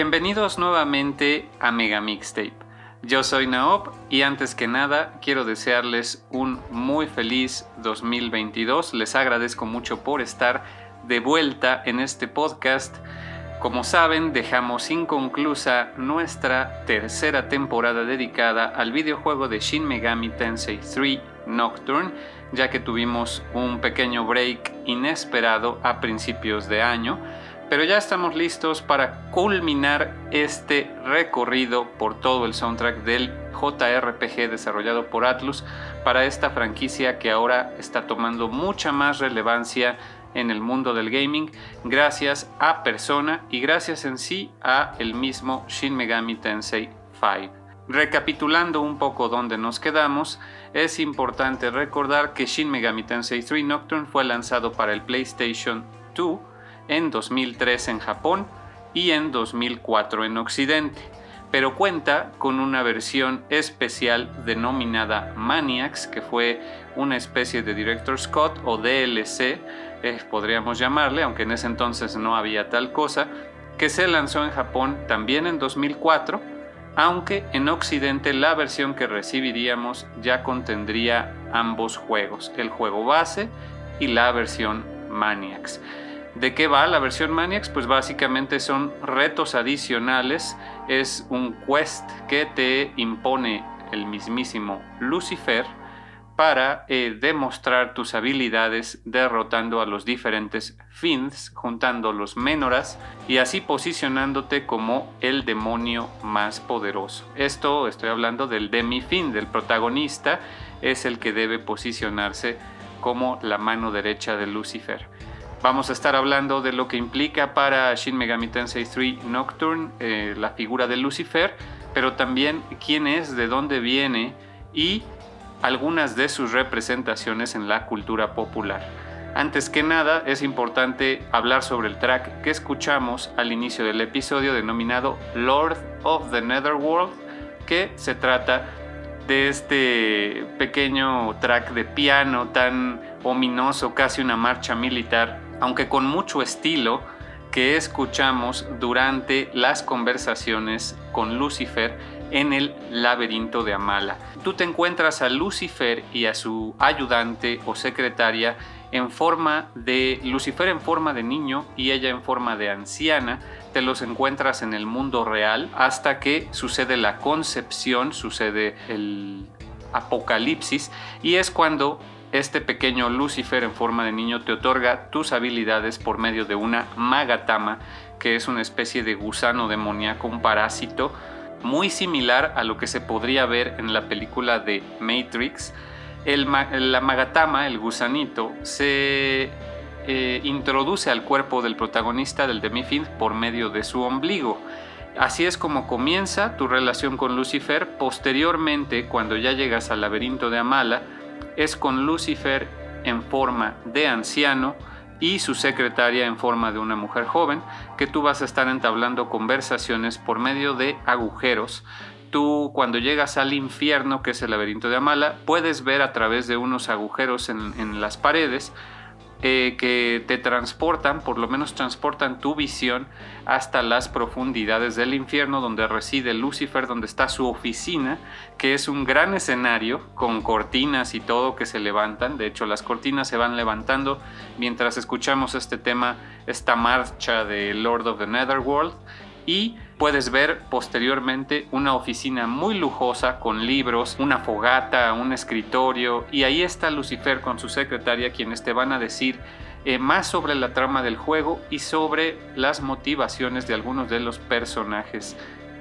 Bienvenidos nuevamente a Mega Mixtape. Yo soy Naop y antes que nada quiero desearles un muy feliz 2022. Les agradezco mucho por estar de vuelta en este podcast. Como saben, dejamos inconclusa nuestra tercera temporada dedicada al videojuego de Shin Megami Tensei 3 Nocturne, ya que tuvimos un pequeño break inesperado a principios de año pero ya estamos listos para culminar este recorrido por todo el soundtrack del JRPG desarrollado por Atlus para esta franquicia que ahora está tomando mucha más relevancia en el mundo del gaming gracias a Persona y gracias en sí a el mismo Shin Megami Tensei 5. Recapitulando un poco dónde nos quedamos, es importante recordar que Shin Megami Tensei 3 Nocturne fue lanzado para el PlayStation 2 en 2003 en Japón y en 2004 en Occidente, pero cuenta con una versión especial denominada Maniacs, que fue una especie de Director Scott o DLC, eh, podríamos llamarle, aunque en ese entonces no había tal cosa, que se lanzó en Japón también en 2004, aunque en Occidente la versión que recibiríamos ya contendría ambos juegos, el juego base y la versión Maniacs. ¿De qué va la versión Maniacs? Pues básicamente son retos adicionales, es un quest que te impone el mismísimo Lucifer para eh, demostrar tus habilidades derrotando a los diferentes Fins, juntando los Menoras y así posicionándote como el demonio más poderoso. Esto estoy hablando del Demi-Fin, del protagonista, es el que debe posicionarse como la mano derecha de Lucifer. Vamos a estar hablando de lo que implica para Shin Megami Tensei 3 Nocturne eh, la figura de Lucifer, pero también quién es, de dónde viene y algunas de sus representaciones en la cultura popular. Antes que nada, es importante hablar sobre el track que escuchamos al inicio del episodio denominado Lord of the Netherworld, que se trata de este pequeño track de piano tan ominoso, casi una marcha militar, aunque con mucho estilo, que escuchamos durante las conversaciones con Lucifer en el laberinto de Amala. Tú te encuentras a Lucifer y a su ayudante o secretaria en forma de Lucifer en forma de niño y ella en forma de anciana. Te los encuentras en el mundo real hasta que sucede la concepción, sucede el apocalipsis y es cuando este pequeño Lucifer en forma de niño te otorga tus habilidades por medio de una magatama, que es una especie de gusano demoníaco, un parásito, muy similar a lo que se podría ver en la película de Matrix. La magatama, el gusanito, se eh, introduce al cuerpo del protagonista del Demifin por medio de su ombligo. Así es como comienza tu relación con Lucifer. Posteriormente, cuando ya llegas al laberinto de Amala, es con Lucifer en forma de anciano y su secretaria en forma de una mujer joven, que tú vas a estar entablando conversaciones por medio de agujeros. Tú cuando llegas al infierno, que es el laberinto de Amala, puedes ver a través de unos agujeros en, las paredes eh, que te transportan, por lo menos transportan tu visión hasta las profundidades del infierno donde reside Lucifer, donde está su oficina, que es un gran escenario con cortinas y todo que se levantan. De hecho, las cortinas se van levantando mientras escuchamos este tema, esta marcha de Lord of the Netherworld y puedes ver posteriormente una oficina muy lujosa con libros, una fogata, un escritorio y ahí está Lucifer con su secretaria quienes te van a decir eh, más sobre la trama del juego y sobre las motivaciones de algunos de los personajes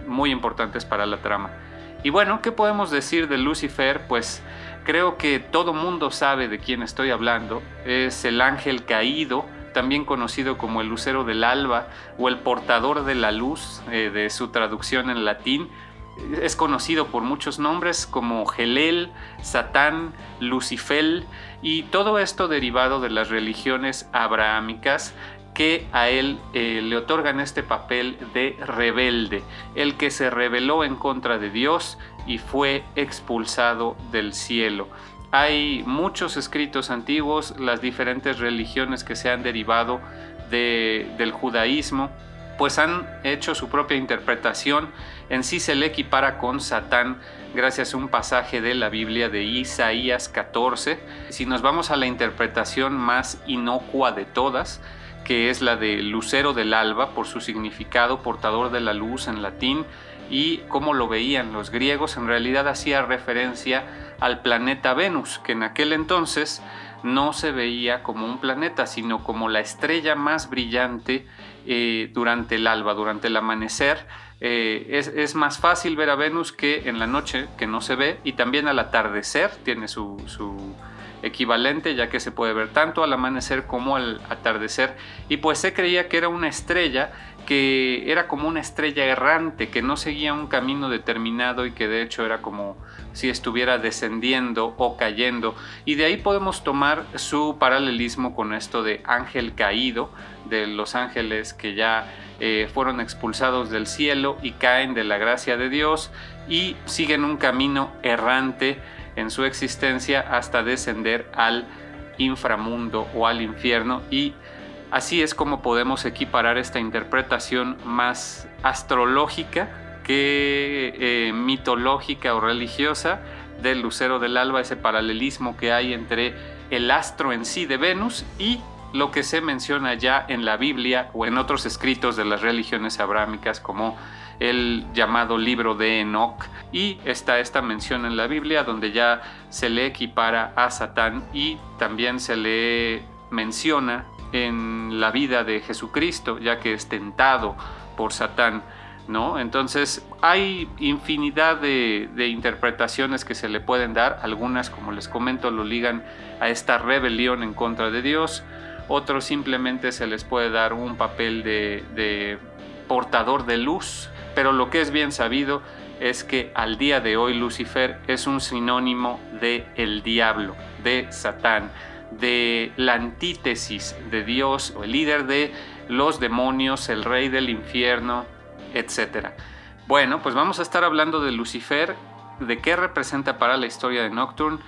muy importantes para la trama. Y bueno, ¿qué podemos decir de Lucifer? Pues creo que todo mundo sabe de quién estoy hablando. Es el ángel caído también conocido como el lucero del alba o el portador de la luz eh, de su traducción en latín. Es conocido por muchos nombres como Gelel, Satán, Lucifel y todo esto derivado de las religiones abrahámicas que a él eh, le otorgan este papel de rebelde, el que se rebeló en contra de Dios y fue expulsado del cielo. Hay muchos escritos antiguos, las diferentes religiones que se han derivado del judaísmo, pues han hecho su propia interpretación. En sí se le equipara con Satán gracias a un pasaje de la Biblia de Isaías 14. Si nos vamos a la interpretación más inocua de todas, que es la de lucero del alba por su significado portador de la luz en latín y cómo lo veían los griegos, en realidad hacía referencia al planeta Venus, que en aquel entonces no se veía como un planeta, sino como la estrella más brillante eh, durante el alba, durante el amanecer. Eh, es, más fácil ver a Venus que en la noche, que no se ve, y también al atardecer tiene su, su equivalente, ya que se puede ver tanto al amanecer como al atardecer. Y pues se creía que era una estrella que era como una estrella errante, que no seguía un camino determinado y que de hecho era como si estuviera descendiendo o cayendo. Y de ahí podemos tomar su paralelismo con esto de ángel caído, de los ángeles que ya eh, fueron expulsados del cielo y caen de la gracia de Dios y siguen un camino errante en su existencia hasta descender al inframundo o al infierno y Así es como podemos equiparar esta interpretación más astrológica que eh, mitológica o religiosa del lucero del alba, ese paralelismo que hay entre el astro en sí de Venus y lo que se menciona ya en la Biblia o en otros escritos de las religiones abrámicas como el llamado libro de Enoch. Y está esta mención en la Biblia donde ya se le equipara a Satán y también se le menciona en la vida de Jesucristo, ya que es tentado por Satán. ¿No? Entonces hay infinidad de, interpretaciones que se le pueden dar, algunas como les comento lo ligan a esta rebelión en contra de Dios, otros simplemente se les puede dar un papel de, de portador de luz, pero lo que es bien sabido es que al día de hoy Lucifer es un sinónimo de el diablo, de Satán, de la antítesis de Dios, el líder de los demonios, el rey del infierno, etc. Bueno, pues vamos a estar hablando de Lucifer, de qué representa para la historia de Nocturne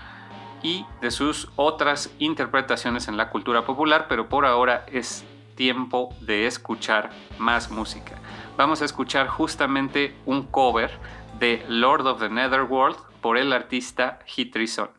y de sus otras interpretaciones en la cultura popular, pero por ahora es tiempo de escuchar más música. Vamos a escuchar justamente un cover de Lord of the Netherworld por el artista Hitrison.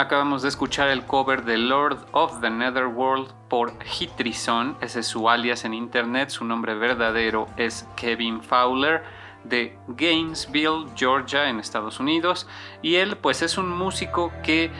Acabamos de escuchar el cover de Lord of the Netherworld por Hitrison, ese es su alias en internet, su nombre verdadero es Kevin Fowler de Gainesville, Georgia, en Estados Unidos, y él pues es un músico que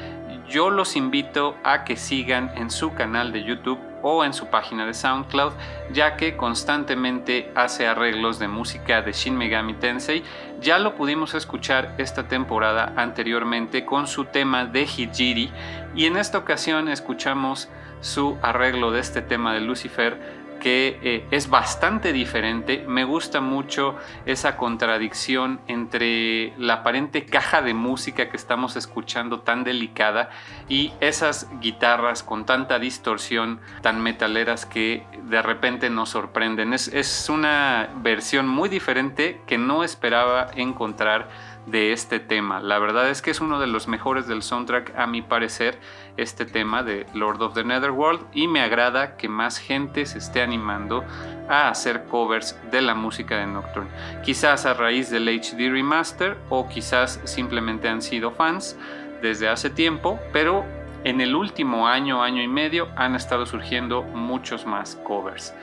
yo los invito a que sigan en su canal de YouTube o en su página de SoundCloud, ya que constantemente hace arreglos de música de Shin Megami Tensei. Ya lo pudimos escuchar esta temporada anteriormente con su tema de Hijiri y en esta ocasión escuchamos su arreglo de este tema de Lucifer que eh, es bastante diferente. Me gusta mucho esa contradicción entre la aparente caja de música que estamos escuchando tan delicada y esas guitarras con tanta distorsión tan metaleras que de repente nos sorprenden. Es, es una versión muy diferente que no esperaba encontrar de este tema. La verdad es que es uno de los mejores del soundtrack a mi parecer, este tema de Lord of the Netherworld y me agrada que más gente se esté animando a hacer covers de la música de Nocturne. Quizás a raíz del HD remaster o quizás simplemente han sido fans desde hace tiempo, pero en el último año, año y medio han estado surgiendo muchos más covers.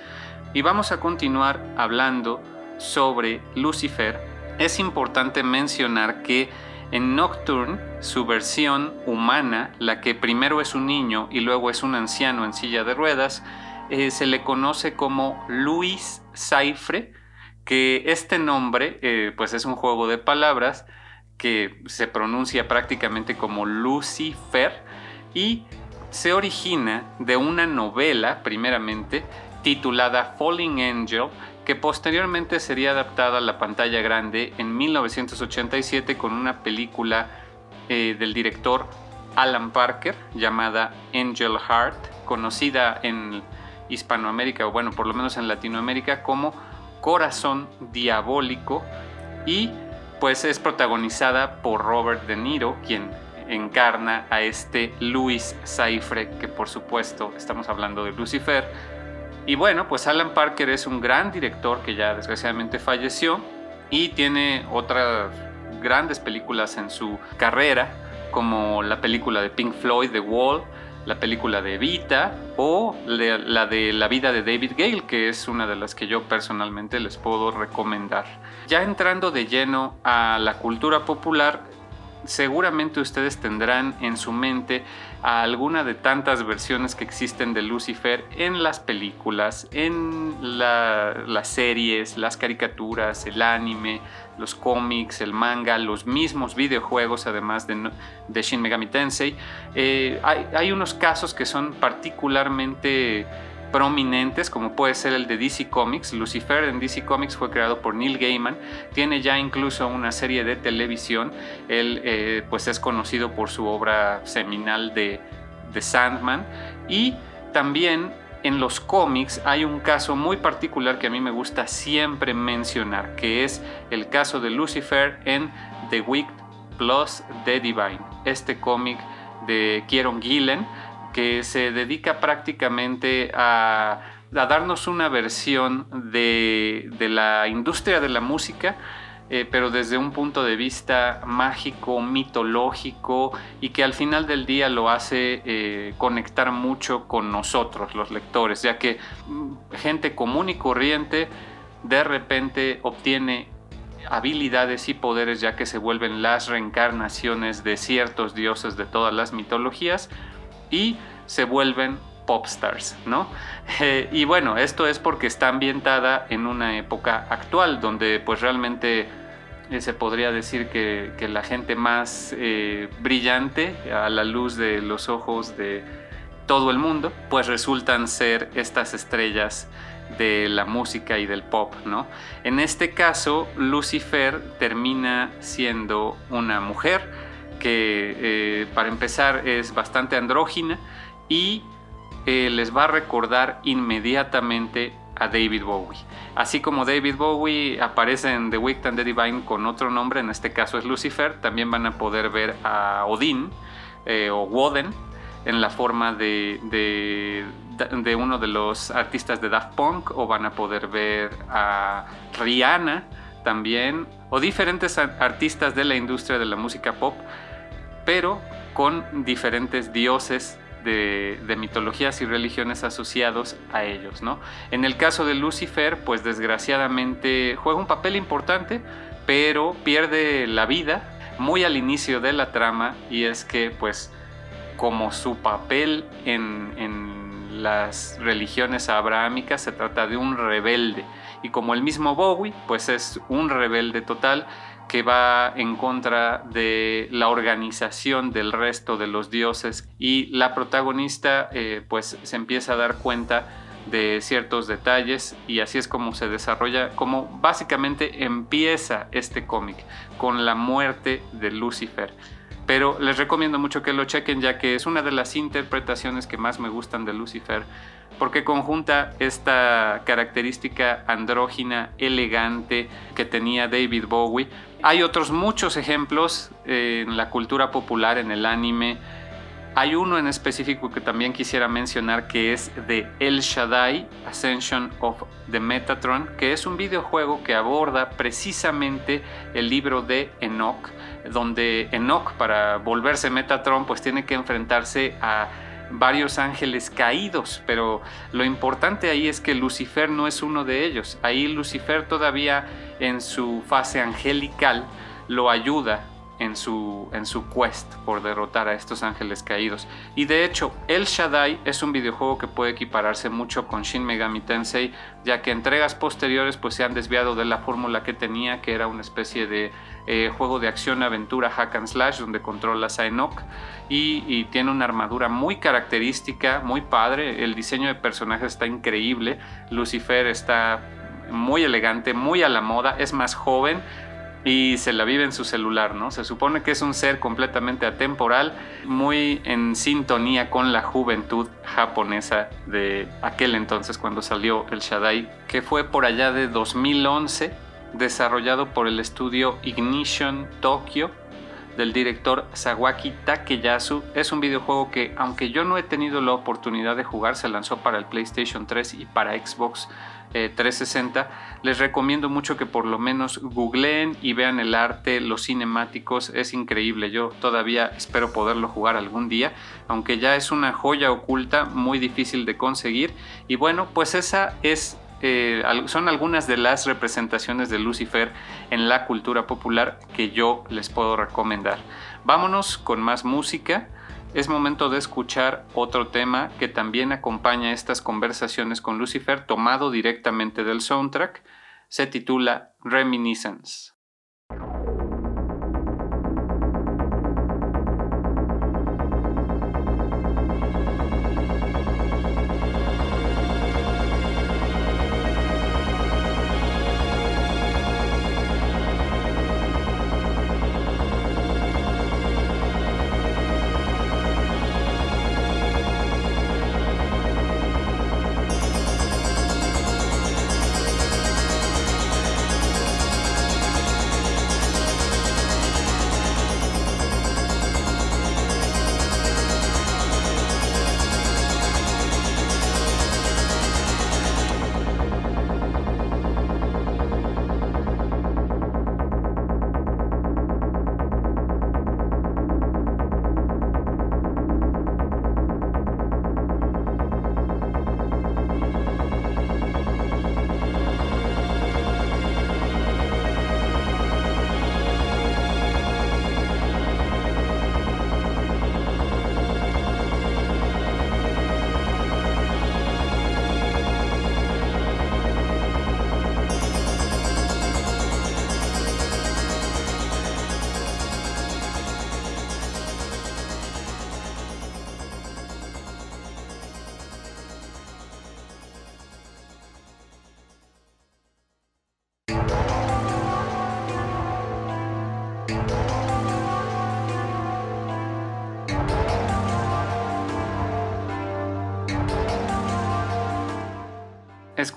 Y vamos a continuar hablando sobre Lucifer es importante mencionar que en Nocturne, su versión humana, la que primero es un niño y luego es un anciano en silla de ruedas, eh, se le conoce como Luis Saifre, que este nombre eh, pues es un juego de palabras que se pronuncia prácticamente como Lucifer y se origina de una novela, primeramente, titulada Falling Angel, que posteriormente sería adaptada a la pantalla grande en 1987 con una película eh, del director Alan Parker llamada Angel Heart, conocida en Hispanoamérica, o bueno, por lo menos en Latinoamérica, como Corazón Diabólico, y pues es protagonizada por Robert De Niro, quien encarna a este Luis Saifre, que por supuesto estamos hablando de Lucifer, y bueno, pues Alan Parker es un gran director que ya desgraciadamente falleció y tiene otras grandes películas en su carrera, como la película de Pink Floyd, The Wall, la película de Evita o la de La vida de David Gale, que es una de las que yo personalmente les puedo recomendar. Ya entrando de lleno a la cultura popular, seguramente ustedes tendrán en su mente a alguna de tantas versiones que existen de Lucifer en las películas, en las series, las caricaturas, el anime, los cómics, el manga, los mismos videojuegos, además de, Shin Megami Tensei. Eh, hay unos casos que son particularmente prominentes, como puede ser el de DC Comics. Lucifer en DC Comics fue creado por Neil Gaiman, tiene ya incluso una serie de televisión. Él eh, pues es conocido por su obra seminal de, The Sandman y también en los cómics hay un caso muy particular que a mí me gusta siempre mencionar, que es el caso de Lucifer en The Wicked Plus The Divine, este cómic de Kieron Gillen que se dedica prácticamente a, darnos una versión de, la industria de la música, eh, pero desde un punto de vista mágico, mitológico y que al final del día lo hace eh, conectar mucho con nosotros, los lectores, ya que mm, gente común y corriente de repente obtiene habilidades y poderes ya que se vuelven las reencarnaciones de ciertos dioses de todas las mitologías y se vuelven popstars, ¿no? Eh, y bueno, esto es porque está ambientada en una época actual, donde pues realmente eh, se podría decir que, la gente más eh, brillante a la luz de los ojos de todo el mundo, pues resultan ser estas estrellas de la música y del pop, ¿no? En este caso, Lucifer termina siendo una mujer, que eh, para empezar es bastante andrógina y eh, les va a recordar inmediatamente a David Bowie. Así como David Bowie aparece en The Wicked and the Divine con otro nombre, en este caso es Lucifer, también van a poder ver a Odin eh, o Woden en la forma de, de, uno de los artistas de Daft Punk o van a poder ver a Rihanna también o diferentes artistas de la industria de la música pop pero con diferentes dioses de, mitologías y religiones asociados a ellos, ¿no? En el caso de Lucifer, pues desgraciadamente juega un papel importante, pero pierde la vida muy al inicio de la trama y es que pues como su papel en, las religiones abrahámicas, se trata de un rebelde. Y como el mismo Bowie, pues es un rebelde total que va en contra de la organización del resto de los dioses y la protagonista eh, pues se empieza a dar cuenta de ciertos detalles y así es como se desarrolla, como básicamente empieza este cómic con la muerte de Lucifer. Pero les recomiendo mucho que lo chequen ya que es una de las interpretaciones que más me gustan de Lucifer porque conjunta esta característica andrógina elegante que tenía David Bowie. Hay otros muchos ejemplos en la cultura popular, en el anime, hay uno en específico que también quisiera mencionar que es de El Shaddai Ascension of the Metatron, que es un videojuego que aborda precisamente el libro de Enoch, donde Enoch para volverse Metatron pues tiene que enfrentarse a varios ángeles caídos, pero lo importante ahí es que Lucifer no es uno de ellos. Ahí Lucifer todavía en su fase angelical lo ayuda en su, en su quest por derrotar a estos ángeles caídos. Y de hecho, El Shaddai es un videojuego que puede equipararse mucho con Shin Megami Tensei, ya que entregas posteriores pues se han desviado de la fórmula que tenía, que era una especie de eh, juego de acción, aventura, hack and slash, donde controlas a Enoch y, tiene una armadura muy característica, muy padre, el diseño de personajes está increíble, Lucifer está muy elegante, muy a la moda, es más joven, y se la vive en su celular, ¿no? Se supone que es un ser completamente atemporal, muy en sintonía con la juventud japonesa de aquel entonces cuando salió el Shaddai, que fue por allá de 2011, desarrollado por el estudio Ignition Tokyo del director Sawaki Takeyasu. Es un videojuego que, aunque yo no he tenido la oportunidad de jugar, se lanzó para el PlayStation 3 y para Xbox 360, eh, les recomiendo mucho que por lo menos googleen y vean el arte, los cinemáticos, es increíble. Yo todavía espero poderlo jugar algún día, aunque ya es una joya oculta muy difícil de conseguir. Y bueno, pues esa es son algunas de las representaciones de Lucifer en la cultura popular que yo les puedo recomendar. Vámonos con más música es momento de escuchar otro tema que también acompaña estas conversaciones con Lucifer, tomado directamente del soundtrack. Se titula Reminiscence.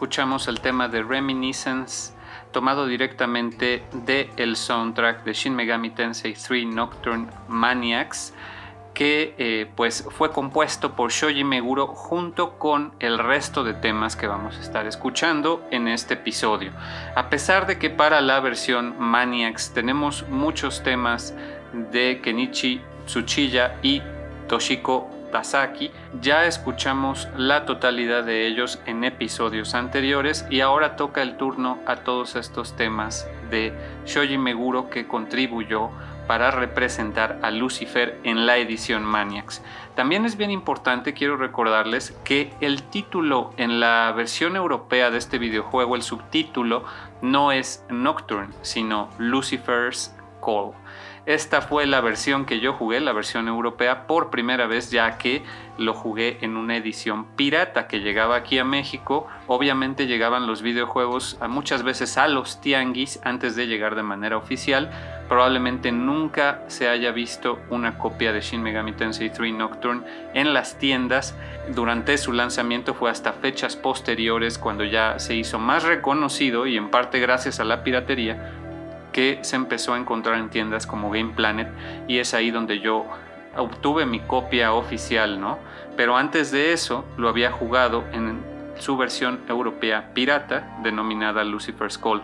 Escuchamos el tema de Reminiscence tomado directamente de el soundtrack de Shin Megami Tensei 3 Nocturne Maniacs que eh, pues fue compuesto por Shoji Meguro junto con el resto de temas que vamos a estar escuchando en este episodio. A pesar de que para la versión Maniacs tenemos muchos temas de Kenichi Tsuchiya y Toshiko Tasaki. Ya escuchamos la totalidad de ellos en episodios anteriores y ahora toca el turno a todos estos temas de Shoji Meguro que contribuyó para representar a Lucifer en la edición Maniacs. También es bien importante, quiero recordarles, que el título en la versión europea de este videojuego, el subtítulo, no es Nocturne, sino Lucifer's Call. Esta fue la versión que yo jugué, la versión europea, por primera vez, ya que lo jugué en una edición pirata que llegaba aquí a México. Obviamente llegaban los videojuegos muchas veces a los tianguis antes de llegar de manera oficial. Probablemente nunca se haya visto una copia de Shin Megami Tensei 3 Nocturne en las tiendas. Durante su lanzamiento fue hasta fechas posteriores cuando ya se hizo más reconocido y en parte gracias a la piratería que se empezó a encontrar en tiendas como Game Planet y es ahí donde yo obtuve mi copia oficial, ¿no? Pero antes de eso lo había jugado en su versión europea pirata denominada Lucifer's Call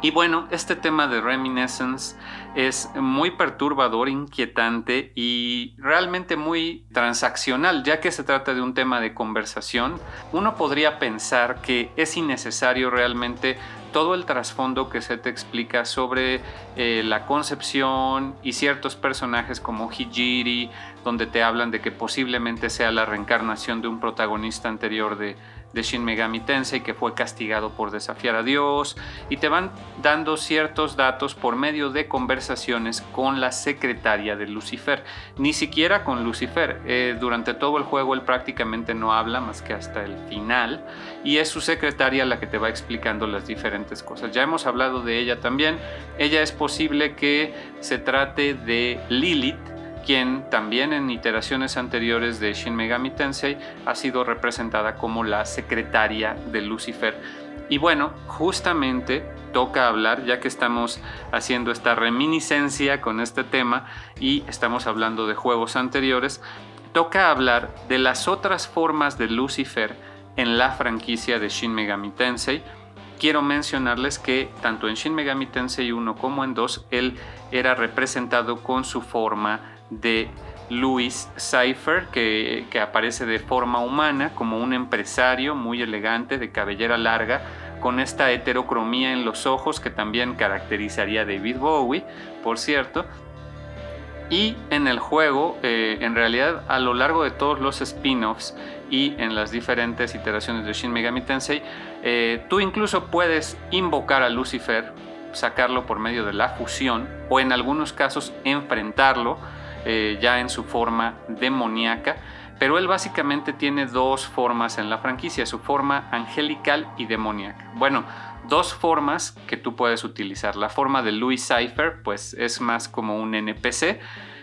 y bueno, este tema de Reminiscence es muy perturbador, inquietante y realmente muy transaccional, ya que se trata de un tema de conversación. Uno podría pensar que es innecesario realmente todo el trasfondo que se te explica sobre eh, la concepción y ciertos personajes como Hijiri, donde te hablan de que posiblemente sea la reencarnación de un protagonista anterior de, de Shin Megami Tensei que fue castigado por desafiar a Dios y te van dando ciertos datos por medio de conversaciones con la secretaria de Lucifer, ni siquiera con Lucifer. Eh, durante todo el juego él prácticamente no habla más que hasta el final y es su secretaria la que te va explicando las diferentes cosas. Ya hemos hablado de ella también. Ella es posible que se trate de Lilith quien también en iteraciones anteriores de Shin Megami Tensei ha sido representada como la secretaria de Lucifer. Y bueno, justamente toca hablar, ya que estamos haciendo esta reminiscencia con este tema y estamos hablando de juegos anteriores, toca hablar de las otras formas de Lucifer en la franquicia de Shin Megami Tensei. Quiero mencionarles que tanto en Shin Megami Tensei 1 como en 2 él era representado con su forma de Louis Cypher, que, aparece de forma humana como un empresario muy elegante de cabellera larga, con esta heterocromía en los ojos que también caracterizaría a David Bowie, por cierto. Y en el juego, eh, en realidad a lo largo de todos los spin-offs y en las diferentes iteraciones de Shin Megami Tensei, eh, tú incluso puedes invocar a Lucifer, sacarlo por medio de la fusión o en algunos casos enfrentarlo eh, ya en su forma demoníaca, pero él básicamente tiene dos formas en la franquicia, su forma angelical y demoníaca. Bueno, dos formas que tú puedes utilizar. La forma de Louis Cypher, pues es más como un NPC,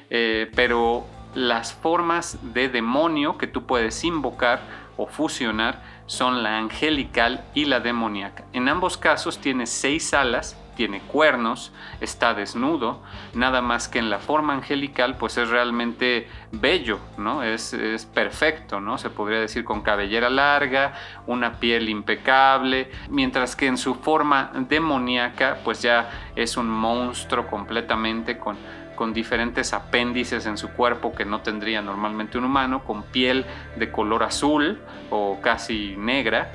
eh, pero las formas de demonio que tú puedes invocar o fusionar son la angelical y la demoníaca. En ambos casos tiene seis alas tiene cuernos, está desnudo, nada más que en la forma angelical pues es realmente bello, ¿no? Es, perfecto, ¿no? Se podría decir con cabellera larga, una piel impecable, mientras que en su forma demoníaca pues ya es un monstruo completamente con con diferentes apéndices en su cuerpo que no tendría normalmente un humano, con piel de color azul o casi negra,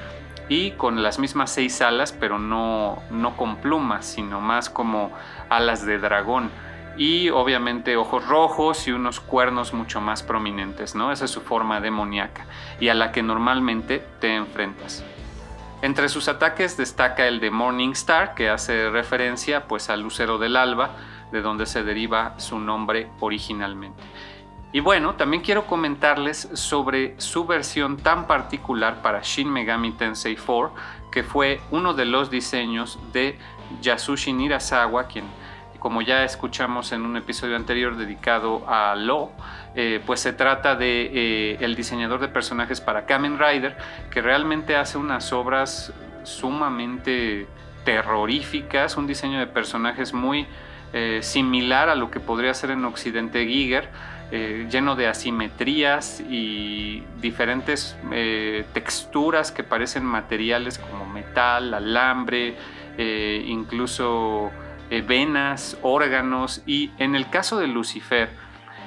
y con las mismas seis alas, pero no, no con plumas, sino más como alas de dragón. Y obviamente ojos rojos y unos cuernos mucho más prominentes, ¿no? Esa es su forma demoníaca y a la que normalmente te enfrentas. Entre sus ataques destaca el de Morning Star, que hace referencia pues al lucero del alba, de donde se deriva su nombre originalmente. Y bueno, también quiero comentarles sobre su versión tan particular para Shin Megami Tensei 4, que fue uno de los diseños de Yasushi Nirasawa, quien como ya escuchamos en un episodio anterior dedicado a Lo, eh, pues se trata de eh, el diseñador de personajes para Kamen Rider, que realmente hace unas obras sumamente terroríficas, un diseño de personajes muy eh, similar a lo que podría ser en Occidente Giger, eh, lleno de asimetrías y diferentes eh, texturas que parecen materiales como metal, alambre, eh, incluso venas, órganos. Y en el caso de Lucifer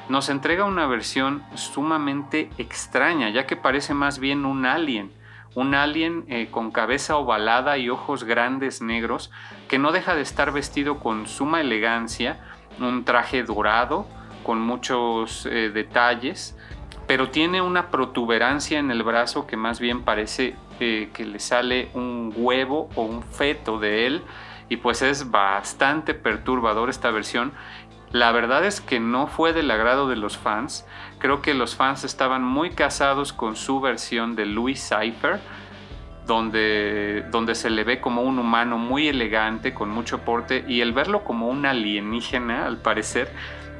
nos entrega una versión sumamente extraña ya que parece más bien un alien. Un alien con cabeza ovalada y ojos grandes negros que no deja de estar vestido con suma elegancia un traje dorado con muchos eh, detalles, pero tiene una protuberancia en el brazo que más bien parece eh, que le sale un huevo o un feto de él y pues es bastante perturbador esta versión. La verdad es que no fue del agrado de los fans. Creo que los fans estaban muy casados con su versión de Louis Cypher, donde, donde se le ve como un humano muy elegante, con mucho porte, y el verlo como un alienígena, al parecer,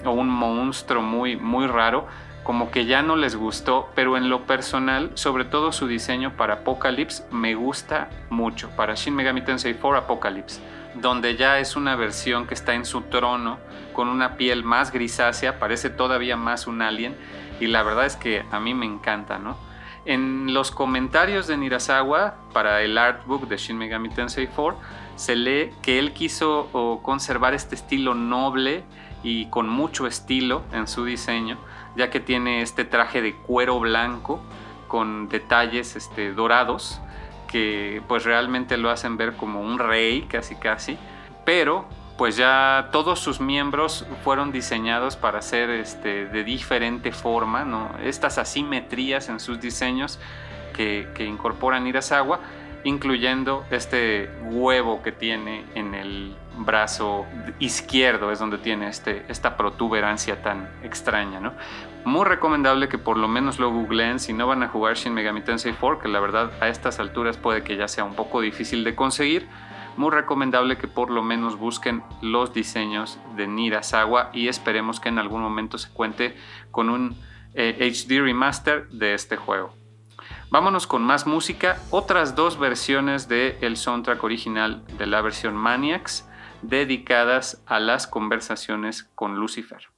o un monstruo muy, muy raro, como que ya no les gustó, pero en lo personal, sobre todo su diseño para Apocalypse, me gusta mucho, para Shin Megami Tensei 4 Apocalypse, donde ya es una versión que está en su trono, con una piel más grisácea, parece todavía más un alien, y la verdad es que a mí me encanta, ¿no? En los comentarios de Nirasawa para el artbook de Shin Megami Tensei 4 se lee que él quiso conservar este estilo noble y con mucho estilo en su diseño, ya que tiene este traje de cuero blanco con detalles este, dorados que pues realmente lo hacen ver como un rey casi casi, pero pues ya todos sus miembros fueron diseñados para ser este, de diferente forma, ¿no? estas asimetrías en sus diseños que, que incorporan Irasawa, incluyendo este huevo que tiene en el brazo izquierdo, es donde tiene este, esta protuberancia tan extraña. ¿no? Muy recomendable que por lo menos lo googleen si no van a jugar Shin Megami Tensei 4, que la verdad a estas alturas puede que ya sea un poco difícil de conseguir muy recomendable que por lo menos busquen los diseños de Nirasawa y esperemos que en algún momento se cuente con un HD eh, remaster de este juego. Vámonos con más música, otras dos versiones del el soundtrack original de la versión Maniacs dedicadas a las conversaciones con Lucifer.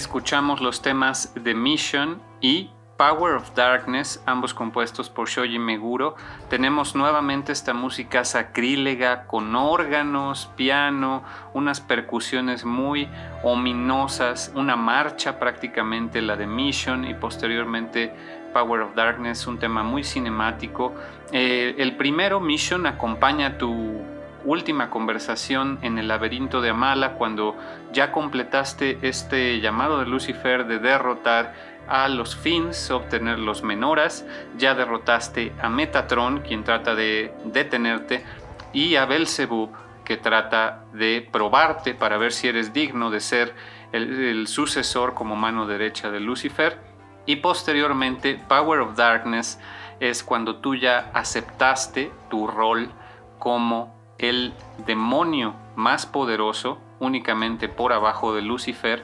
Escuchamos los temas The Mission y Power of Darkness, ambos compuestos por Shoji Meguro. Tenemos nuevamente esta música sacrílega con órganos, piano, unas percusiones muy ominosas, una marcha prácticamente, la de Mission y posteriormente Power of Darkness, un tema muy cinemático. Eh, el primero, Mission, acompaña tu última conversación en el laberinto de Amala cuando ya completaste este llamado de Lucifer de derrotar a los Fins, obtener los Menoras, ya derrotaste a Metatron, quien trata de detenerte, y a Belzebub, que trata de probarte para ver si eres digno de ser el, sucesor como mano derecha de Lucifer. Y posteriormente, Power of Darkness es cuando tú ya aceptaste tu rol como el demonio más poderoso, únicamente por abajo de Lucifer,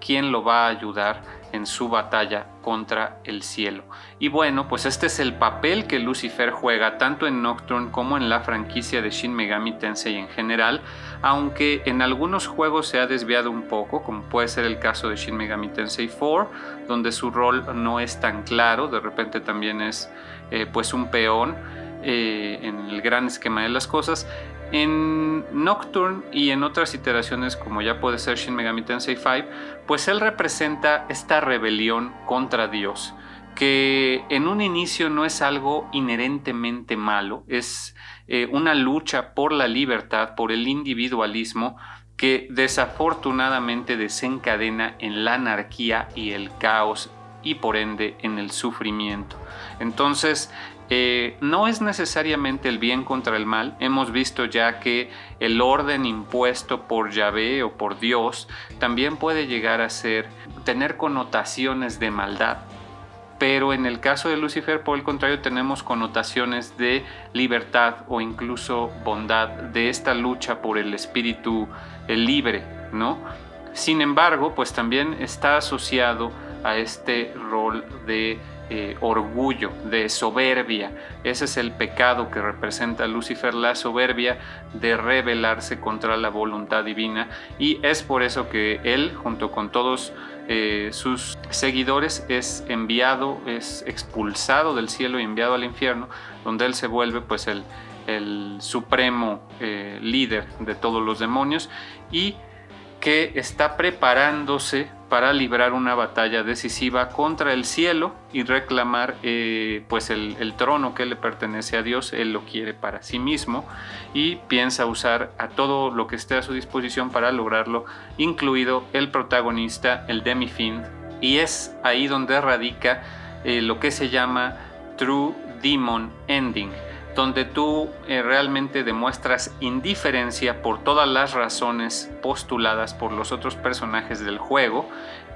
quien lo va a ayudar en su batalla contra el cielo. Y bueno, pues este es el papel que Lucifer juega tanto en Nocturne como en la franquicia de Shin Megami Tensei en general, aunque en algunos juegos se ha desviado un poco, como puede ser el caso de Shin Megami Tensei 4, donde su rol no es tan claro, de repente también es eh, pues un peón eh, en el gran esquema de las cosas. En Nocturne y en otras iteraciones como ya puede ser Shin Megami Tensei 5, pues él representa esta rebelión contra Dios, que en un inicio no es algo inherentemente malo, es eh, una lucha por la libertad, por el individualismo, que desafortunadamente desencadena en la anarquía y el caos y por ende en el sufrimiento. Entonces, eh, no es necesariamente el bien contra el mal. Hemos visto ya que el orden impuesto por Yahvé o por Dios también puede llegar a ser, tener connotaciones de maldad. Pero en el caso de Lucifer, por el contrario, tenemos connotaciones de libertad o incluso bondad, de esta lucha por el espíritu libre, ¿no? Sin embargo, pues también está asociado a este rol de eh, orgullo, de soberbia. Ese es el pecado que representa Lucifer, la soberbia de rebelarse contra la voluntad divina. Y es por eso que él, junto con todos eh, sus seguidores, es enviado, es expulsado del cielo y enviado al infierno, donde él se vuelve pues el, supremo eh, líder de todos los demonios y que está preparándose para librar una batalla decisiva contra el cielo y reclamar eh, pues el, trono que le pertenece a Dios, él lo quiere para sí mismo y piensa usar a todo lo que esté a su disposición para lograrlo, incluido el protagonista, el Demi-Fiend, y es ahí donde radica eh, lo que se llama True Demon Ending donde tú eh, realmente demuestras indiferencia por todas las razones postuladas por los otros personajes del juego,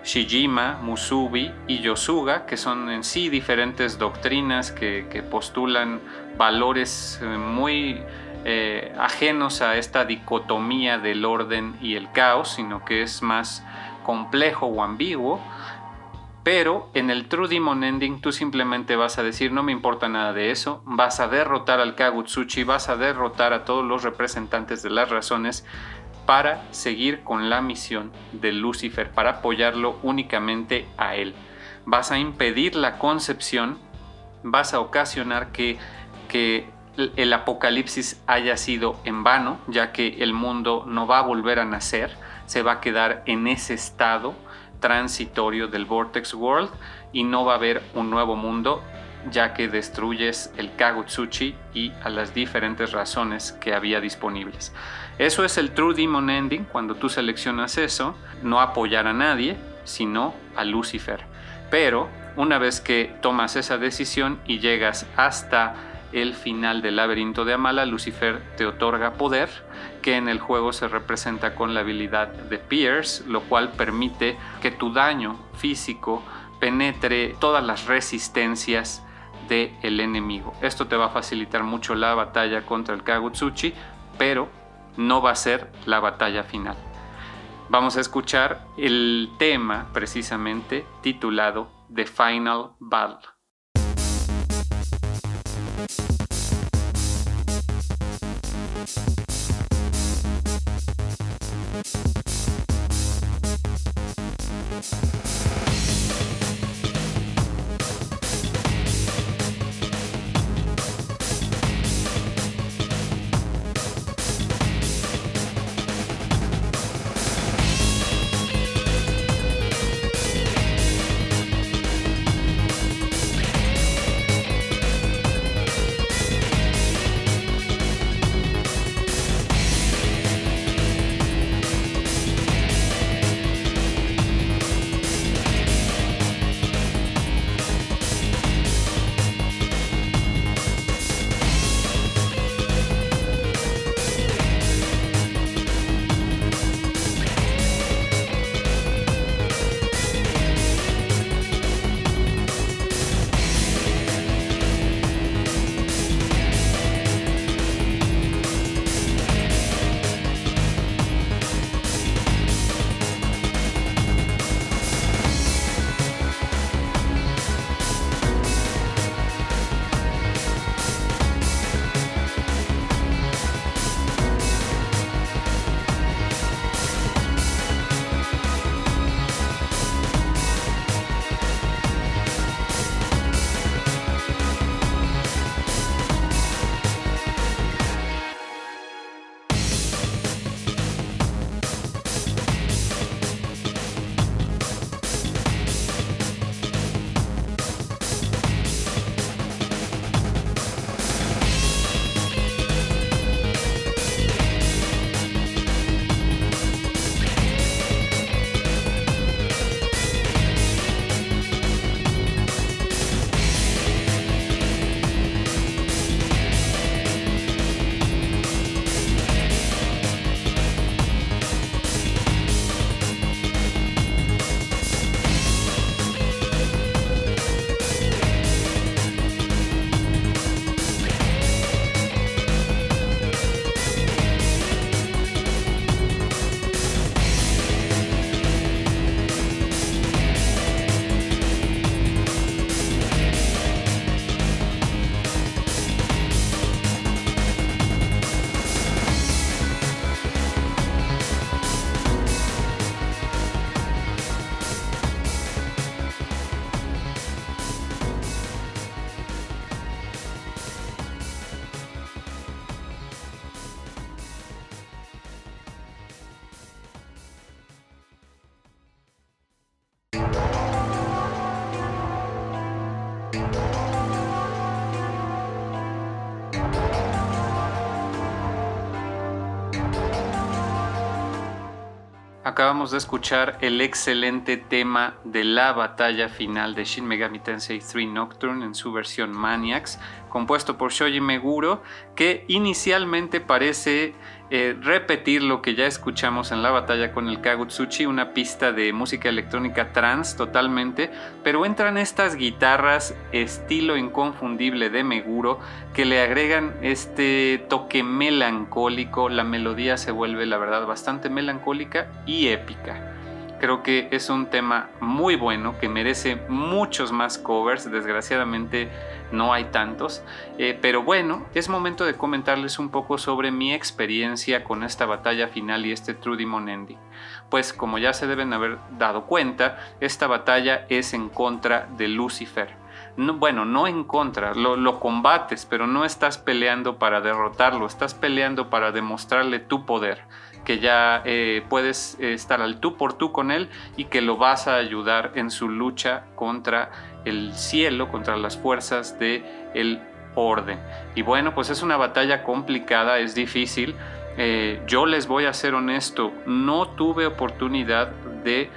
Shijima, Musubi y Yosuga, que son en sí diferentes doctrinas que, postulan valores eh, muy eh, ajenos a esta dicotomía del orden y el caos, sino que es más complejo o ambiguo. Pero en el True Demon Ending tú simplemente vas a decir no me importa nada de eso, vas a derrotar al Kagutsuchi, vas a derrotar a todos los representantes de las razones para seguir con la misión de Lucifer, para apoyarlo únicamente a él. Vas a impedir la concepción, vas a ocasionar que, que el apocalipsis haya sido en vano, ya que el mundo no va a volver a nacer, se va a quedar en ese estado transitorio del Vortex World y no va a haber un nuevo mundo ya que destruyes el Kagutsuchi y a las diferentes razones que había disponibles. Eso es el True Demon Ending, cuando tú seleccionas eso, no apoyar a nadie, sino a Lucifer. Pero una vez que tomas esa decisión y llegas hasta el final del laberinto de Amala, Lucifer te otorga poder, que en el juego se representa con la habilidad de Pierce, lo cual permite que tu daño físico penetre todas las resistencias del el enemigo. Esto te va a facilitar mucho la batalla contra el Kagutsuchi, pero no va a ser la batalla final. Vamos a escuchar el tema precisamente titulado The Final Battle. Bye. Acabamos de escuchar el excelente tema de la batalla final de Shin Megami Tensei 3 Nocturne en su versión Maniacs, compuesto por Shoji Meguro, que inicialmente parece eh, repetir lo que ya escuchamos en la batalla con el Kagutsuchi, una pista de música electrónica trans totalmente, pero entran estas guitarras estilo inconfundible de Meguro que le agregan este toque melancólico, la melodía se vuelve la verdad bastante melancólica y épica. Creo que es un tema muy bueno que merece muchos más covers. Desgraciadamente no hay tantos. Eh, pero bueno, es momento de comentarles un poco sobre mi experiencia con esta batalla final y este True Demon. Pues como ya se deben haber dado cuenta, esta batalla es en contra de Lucifer. bueno, no en contra, lo, combates, pero no estás peleando para derrotarlo, estás peleando para demostrarle tu poder que ya eh, puedes eh, estar al tú por tú con él y que lo vas a ayudar en su lucha contra el cielo, contra las fuerzas de el orden. Y bueno, pues es una batalla complicada, es difícil. Eh, yo les voy a ser honesto, no tuve oportunidad de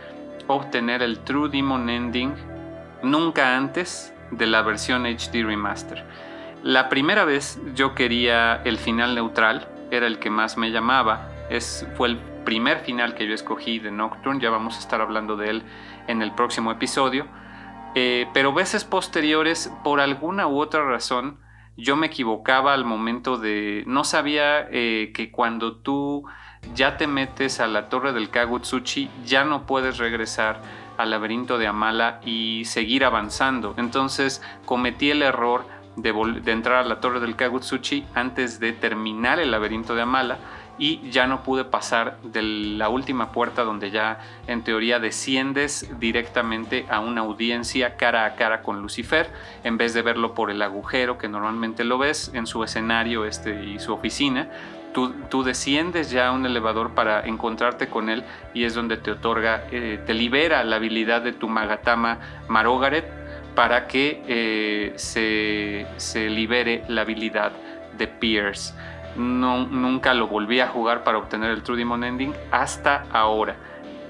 obtener el True Demon Ending nunca antes de la versión HD Remaster. La primera vez yo quería el final neutral, era el que más me llamaba, fue el primer final que yo escogí de Nocturne, ya vamos a estar hablando de él en el próximo episodio. Eh, pero veces posteriores, por alguna u otra razón, yo me equivocaba al momento de... No sabía eh, que cuando tú ya te metes a la torre del Kagutsuchi, ya no puedes regresar al laberinto de Amala y seguir avanzando. Entonces cometí el error de entrar a la torre del Kagutsuchi antes de terminar el laberinto de Amala y ya no pude pasar de la última puerta donde ya en teoría desciendes directamente a una audiencia cara a cara con Lucifer en vez de verlo por el agujero que normalmente lo ves en su escenario este, y su oficina. Tú, tú, desciendes ya a un elevador para encontrarte con él y es donde te otorga, eh, te libera la habilidad de tu Magatama Marogaret para que eh, se, se libere la habilidad de Pierce no, nunca lo volví a jugar para obtener el True Demon Ending hasta ahora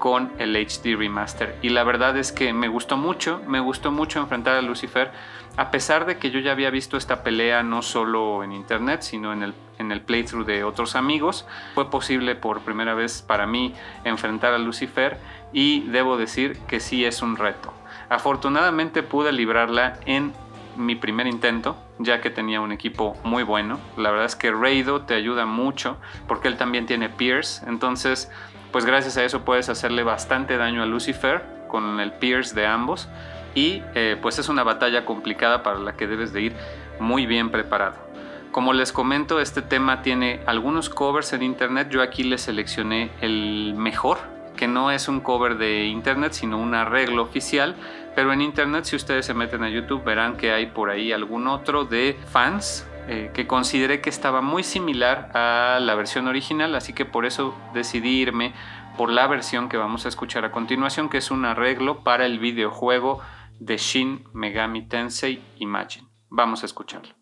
con el HD Remaster. Y la verdad es que me gustó mucho, me gustó mucho enfrentar a Lucifer, a pesar de que yo ya había visto esta pelea no solo en internet, sino en el, en el playthrough de otros amigos. Fue posible por primera vez para mí enfrentar a Lucifer y debo decir que sí es un reto. Afortunadamente pude librarla en mi primer intento, ya que tenía un equipo muy bueno. La verdad es que Raido te ayuda mucho porque él también tiene Pierce. Entonces, pues gracias a eso puedes hacerle bastante daño a Lucifer con el Pierce de ambos. Y eh, pues es una batalla complicada para la que debes de ir muy bien preparado. Como les comento, este tema tiene algunos covers en internet. Yo aquí les seleccioné el mejor, que no es un cover de internet, sino un arreglo oficial pero en internet, si ustedes se meten a YouTube, verán que hay por ahí algún otro de fans eh, que consideré que estaba muy similar a la versión original, así que por eso decidí irme por la versión que vamos a escuchar a continuación, que es un arreglo para el videojuego de Shin Megami Tensei Imagine. Vamos a escucharlo.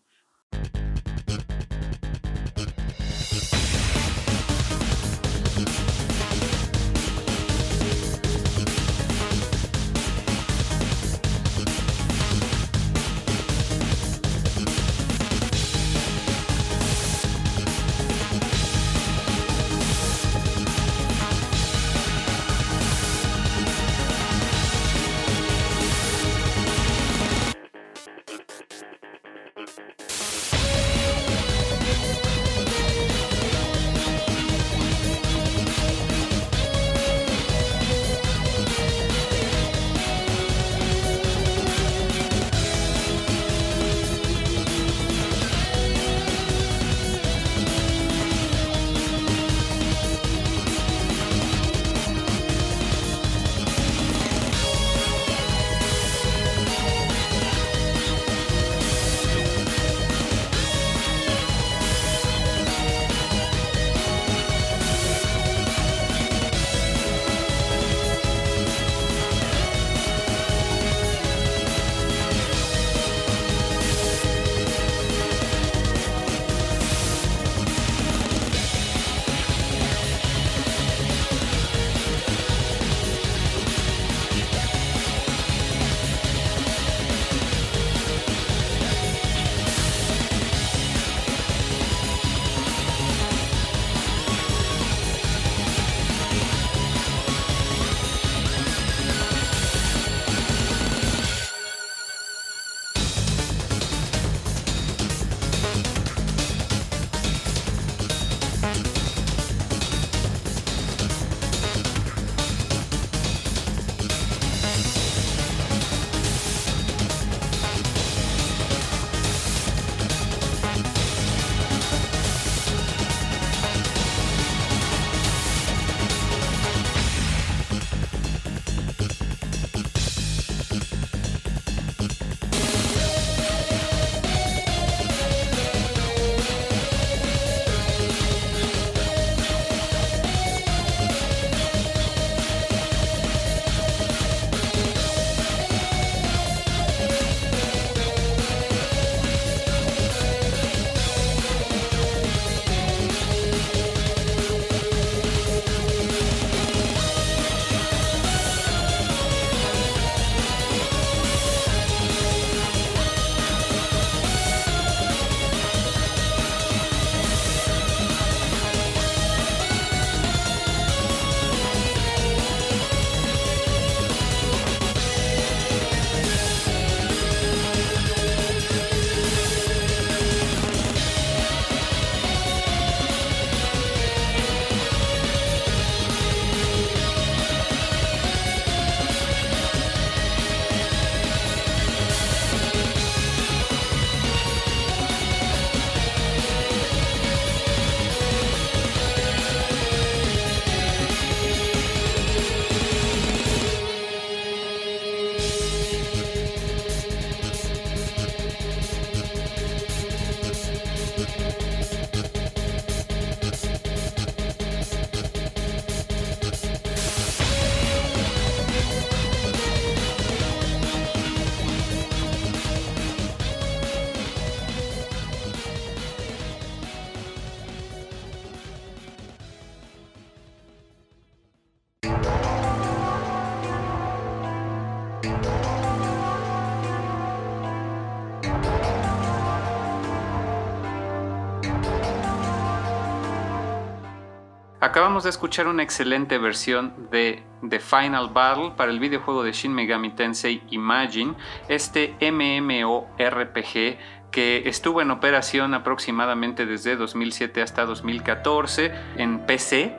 Acabamos de escuchar una excelente versión de The Final Battle para el videojuego de Shin Megami Tensei Imagine, este MMORPG que estuvo en operación aproximadamente desde 2007 hasta 2014 en PC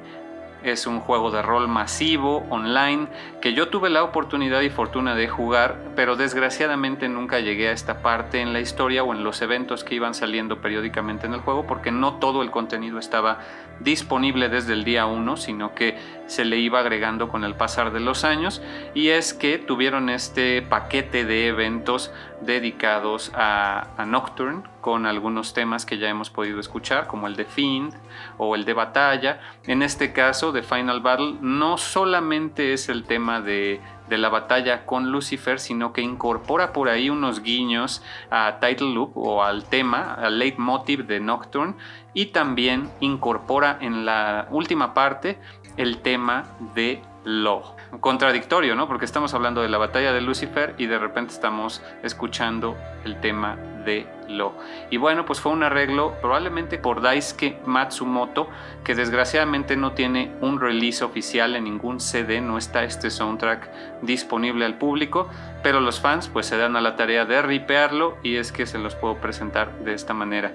es un juego de rol masivo, online, que yo tuve la oportunidad y fortuna de jugar, pero desgraciadamente nunca llegué a esta parte en la historia o en los eventos que iban saliendo periódicamente en el juego, porque no todo el contenido estaba disponible desde el día 1, sino que se le iba agregando con el pasar de los años, y es que tuvieron este paquete de eventos dedicados a, Nocturne, con algunos temas que ya hemos podido escuchar, como el de Fiend o el de Batalla. En este caso, de Final Battle, no solamente es el tema de, de la batalla con Lucifer, sino que incorpora por ahí unos guiños a Title Loop o al tema, al leitmotiv de Nocturne, y también incorpora en la última parte el tema de Law contradictorio, ¿no? Porque estamos hablando de la batalla de Lucifer y de repente estamos escuchando el tema de Lo. Y bueno, pues fue un arreglo probablemente por Daisuke Matsumoto, que desgraciadamente no tiene un release oficial en ningún CD, no está este soundtrack disponible al público, pero los fans pues se dan a la tarea de ripearlo y es que se los puedo presentar de esta manera.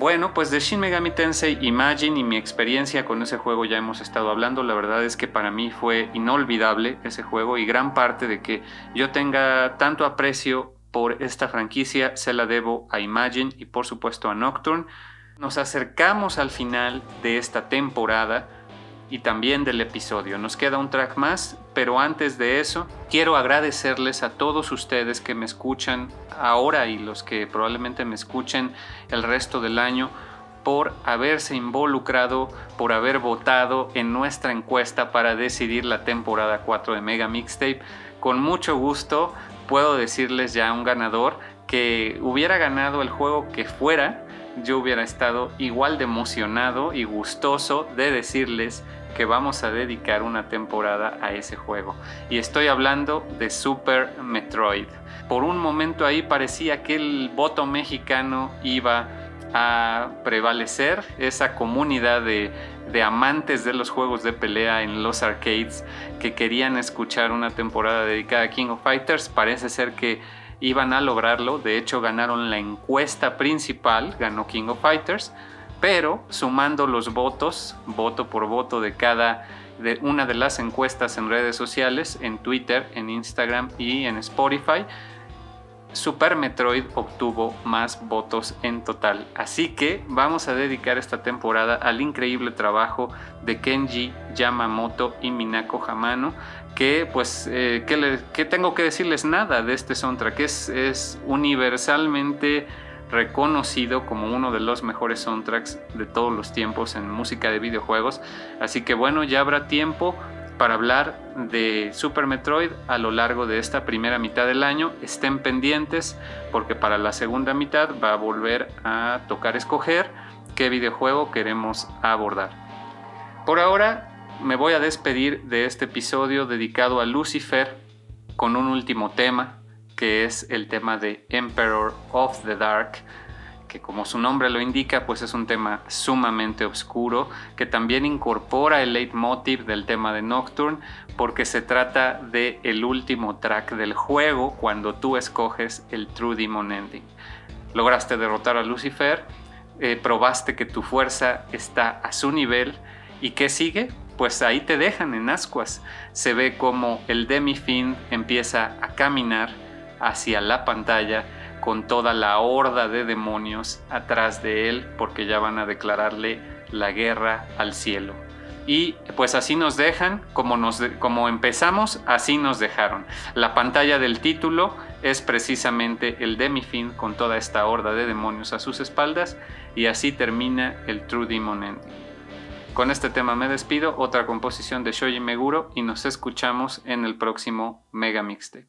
Bueno, pues de Shin Megami Tensei Imagine y mi experiencia con ese juego ya hemos estado hablando. La verdad es que para mí fue inolvidable ese juego y gran parte de que yo tenga tanto aprecio por esta franquicia se la debo a Imagine y por supuesto a Nocturne. Nos acercamos al final de esta temporada y también del episodio. Nos queda un track más, pero antes de eso, quiero agradecerles a todos ustedes que me escuchan ahora y los que probablemente me escuchen el resto del año por haberse involucrado, por haber votado en nuestra encuesta para decidir la temporada 4 de Mega Mixtape. Con mucho gusto puedo decirles ya un ganador que hubiera ganado el juego que fuera, yo hubiera estado igual de emocionado y gustoso de decirles que vamos a dedicar una temporada a ese juego. Y estoy hablando de Super Metroid. Por un momento ahí parecía que el voto mexicano iba a prevalecer, esa comunidad de, de amantes de los juegos de pelea en los arcades que querían escuchar una temporada dedicada a King of Fighters. Parece ser que iban a lograrlo. De hecho, ganaron la encuesta principal, ganó King of Fighters pero sumando los votos, voto por voto de cada de una de las encuestas en redes sociales, en Twitter, en Instagram y en Spotify, Super Metroid obtuvo más votos en total. Así que vamos a dedicar esta temporada al increíble trabajo de Kenji Yamamoto y Minako Hamano. Que pues, eh, que, tengo que decirles nada de este soundtrack. Es, es universalmente reconocido como uno de los mejores soundtracks de todos los tiempos en música de videojuegos. Así que bueno, ya habrá tiempo para hablar de Super Metroid a lo largo de esta primera mitad del año. Estén pendientes porque para la segunda mitad va a volver a tocar escoger qué videojuego queremos abordar. Por ahora me voy a despedir de este episodio dedicado a Lucifer con un último tema que es el tema de Emperor of the Dark, que como su nombre lo indica, pues es un tema sumamente oscuro, que también incorpora el leitmotiv del tema de Nocturne, porque se trata de el último track del juego cuando tú escoges el True Demon Ending. Lograste derrotar a Lucifer, eh, probaste que tu fuerza está a su nivel, ¿y qué sigue? Pues ahí te dejan en ascuas. Se ve como el Demi-Fiend empieza a caminar, hacia la pantalla con toda la horda de demonios atrás de él porque ya van a declararle la guerra al cielo. Y pues así nos dejan, como, nos como empezamos, así nos dejaron. La pantalla del título es precisamente el Demifin con toda esta horda de demonios a sus espaldas y así termina el True Demon Ending. Con este tema me despido, otra composición de Shoji Meguro y nos escuchamos en el próximo Mega Mixtape.